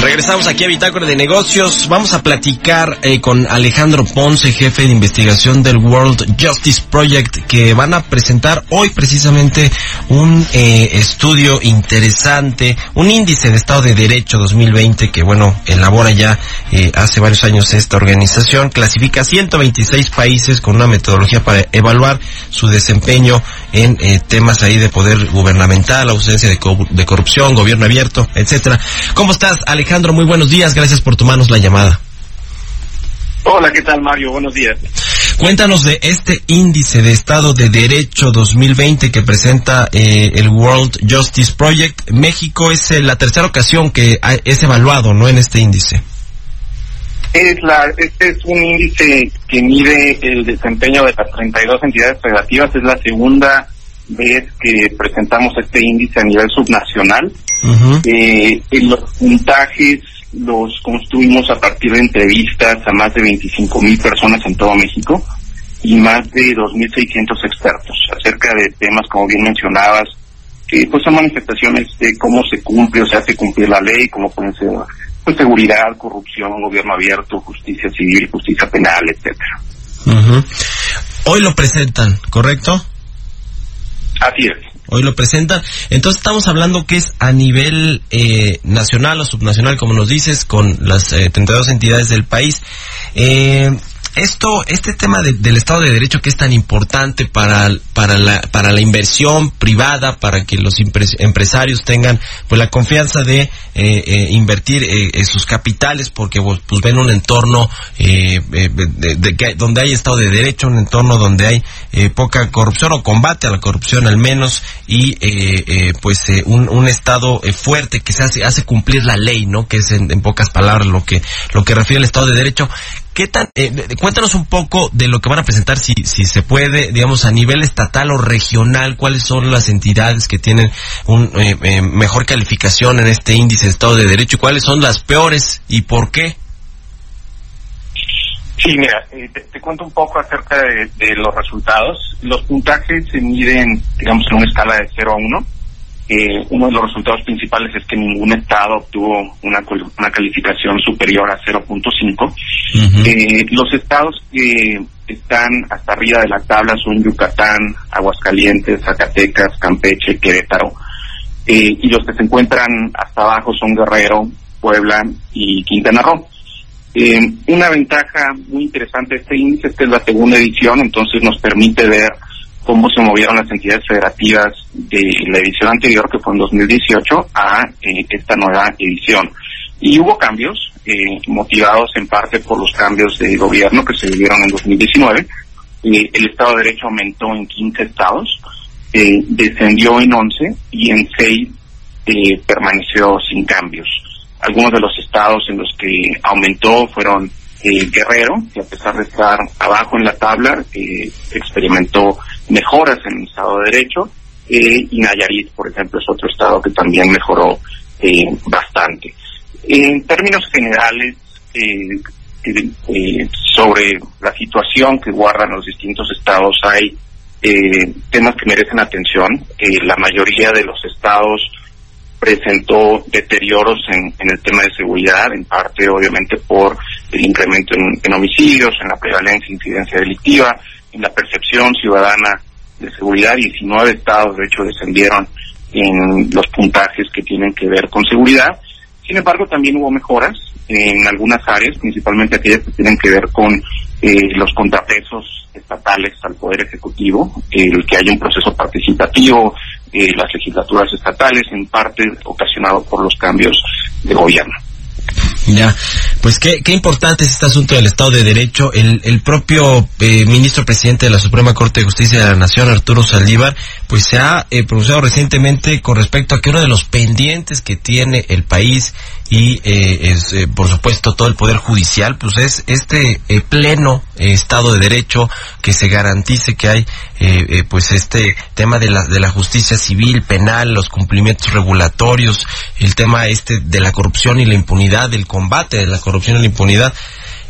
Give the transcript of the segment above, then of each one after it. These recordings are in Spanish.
Regresamos aquí a Bitácora de Negocios. Vamos a platicar eh, con Alejandro Ponce, jefe de investigación del World Justice Project, que van a presentar hoy precisamente un eh, estudio interesante, un índice de Estado de Derecho 2020 que, bueno, elabora ya eh, hace varios años esta organización. Clasifica 126 países con una metodología para evaluar su desempeño en temas ahí de poder gubernamental, ausencia de, de corrupción, gobierno abierto, etcétera. ¿Cómo estás, Alejandro? Muy buenos días, gracias por tomarnos la llamada. Hola, ¿qué tal, Mario? Buenos días. Cuéntanos de este índice de Estado de Derecho 2020 que presenta eh, el World Justice Project. México es eh, la tercera ocasión que es evaluado, ¿no? En este índice. Es la, este es un índice que mide el desempeño de las 32 entidades federativas. Es la segunda vez que presentamos este índice a nivel subnacional. eh, los puntajes los construimos a partir de entrevistas a más de 25 mil personas en todo México y más de 2.600 expertos acerca de temas, como bien mencionabas, que pues son manifestaciones de cómo se cumple o se hace cumplir la ley, como pueden ser pues, seguridad, corrupción, gobierno abierto, justicia civil, justicia penal, etcétera. Hoy lo presentan, ¿correcto? Así es. Hoy lo presentan. Entonces estamos hablando que es a nivel eh, nacional o subnacional, como nos dices, con las eh, 32 entidades del país. Eh, esto, este tema del Estado de Derecho que es tan importante para, para, la, para la inversión privada, para que los empresarios tengan pues la confianza de eh, eh, invertir eh, sus capitales, porque pues, pues ven un entorno de, de, donde hay Estado de Derecho, un entorno donde hay poca corrupción o combate a la corrupción al menos, y pues un, un, Estado fuerte que se hace, hace cumplir la ley, ¿no? Que es en, en pocas palabras lo que, lo que refiere al Estado de Derecho. ¿Qué tan, eh, cuéntanos un poco de lo que van a presentar, si, si se puede, digamos, a nivel estatal o regional, cuáles son las entidades que tienen un eh, eh, mejor calificación en este índice de Estado de Derecho y cuáles son las peores y por qué. Sí, mira, te, cuento un poco acerca de, de, los resultados. Los puntajes se miden, digamos, en una escala de 0 a 1 eh, uno de los resultados principales es que ningún estado obtuvo una, una calificación superior a 0.5. eh, los estados que están hasta arriba de la tabla son Yucatán, Aguascalientes, Zacatecas, Campeche, Querétaro. Eh, y los que se encuentran hasta abajo son Guerrero, Puebla y Quintana Roo. Eh, una ventaja muy interesante de este índice es que es la segunda edición, entonces nos permite ver cómo se movieron las entidades federativas de la edición anterior, que fue en 2018, a eh, esta nueva edición. Y hubo cambios, eh, motivados en parte por los cambios de gobierno que se vivieron en 2019. Eh, el Estado de Derecho aumentó en 15 estados, descendió en 11 y en 6 permaneció sin cambios. Algunos de los estados en los que aumentó fueron Guerrero, que a pesar de estar abajo en la tabla, experimentó mejoras en el Estado de Derecho, eh, y Nayarit, por ejemplo, es otro estado que también mejoró eh, bastante. En términos generales, eh, eh, sobre la situación que guardan los distintos estados, hay temas que merecen atención. la mayoría de los estados presentó deterioros en, el tema de seguridad, en parte obviamente por el incremento en, homicidios, en la prevalencia e incidencia delictiva, en la percepción ciudadana de seguridad. 19 estados, de hecho, descendieron en los puntajes que tienen que ver con seguridad. Sin embargo, también hubo mejoras en algunas áreas, principalmente aquellas que tienen que ver con eh, los contrapesos estatales al Poder Ejecutivo, el que haya un proceso participativo, eh, las legislaturas estatales, en parte ocasionado por los cambios de gobierno. Ya, Pues qué, qué importante es este asunto del Estado de Derecho. El, el propio eh, ministro presidente de la Suprema Corte de Justicia de la Nación, Arturo Saldívar, pues se ha eh, pronunciado recientemente con respecto a que uno de los pendientes que tiene el país y eh, es, por supuesto todo el poder judicial pues es este pleno estado de derecho que se garantice que hay pues este tema de la de la justicia civil penal los cumplimientos regulatorios el tema este de la corrupción y la impunidad del combate de la corrupción y la impunidad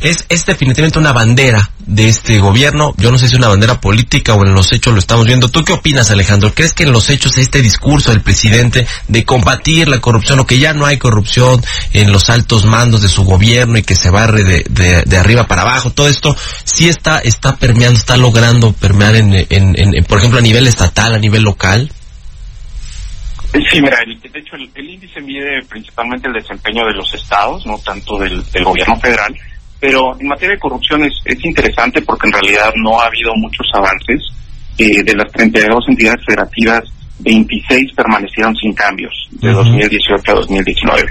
es, es definitivamente una bandera de este gobierno. Yo no sé si es una bandera política o en los hechos lo estamos viendo. ¿Tú qué opinas, Alejandro? ¿Crees que en los hechos este discurso del presidente de combatir la corrupción o que ya no hay corrupción en los altos mandos de su gobierno y que se barre de, de, arriba para abajo, todo esto sí está, está permeando, está logrando permear en, en, en, por ejemplo, a nivel estatal, a nivel local? Sí, mira, el, de hecho el, el, índice mide principalmente el desempeño de los estados, no tanto del, del gobierno federal, pero en materia de corrupción es, es interesante porque en realidad no ha habido muchos avances. Eh, de las 32 entidades federativas, 26 permanecieron sin cambios de uh -huh. 2018 a 2019.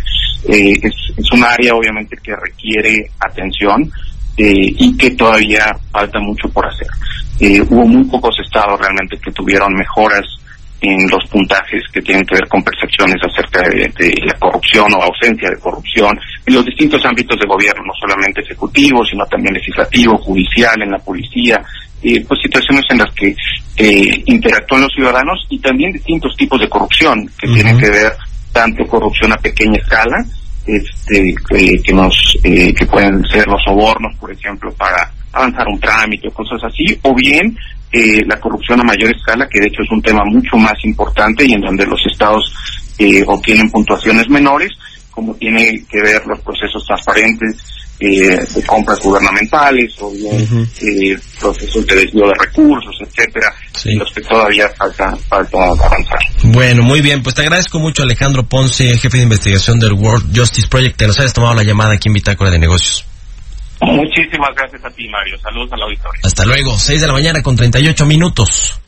Eh, es, es un área obviamente que requiere atención eh, y que todavía falta mucho por hacer. Eh, hubo muy pocos estados realmente que tuvieron mejoras en los puntajes que tienen que ver con percepciones acerca de, de, la corrupción o ausencia de corrupción en los distintos ámbitos de gobierno, no solamente ejecutivo, sino también legislativo, judicial, en la policía, eh, pues situaciones en las que eh, interactúan los ciudadanos y también distintos tipos de corrupción que uh -huh. tienen que ver tanto corrupción a pequeña escala, este, eh, que nos, que pueden ser los sobornos, por ejemplo, para avanzar un trámite o cosas así, o bien eh, la corrupción a mayor escala, que de hecho es un tema mucho más importante y en donde los estados eh, obtienen puntuaciones menores, como tiene que ver los procesos transparentes eh, de compras gubernamentales o bien uh -huh. procesos de desvío de recursos, etcétera, sí. en los que todavía falta, falta avanzar. Bueno, muy bien, pues te agradezco mucho Alejandro Ponce, jefe de investigación del World Justice Project, que nos hayas tomado la llamada aquí en Bitácora de Negocios. Muchísimas gracias a ti, Mario. Saludos al auditorio. Hasta luego. 6 de la mañana con 38 minutos.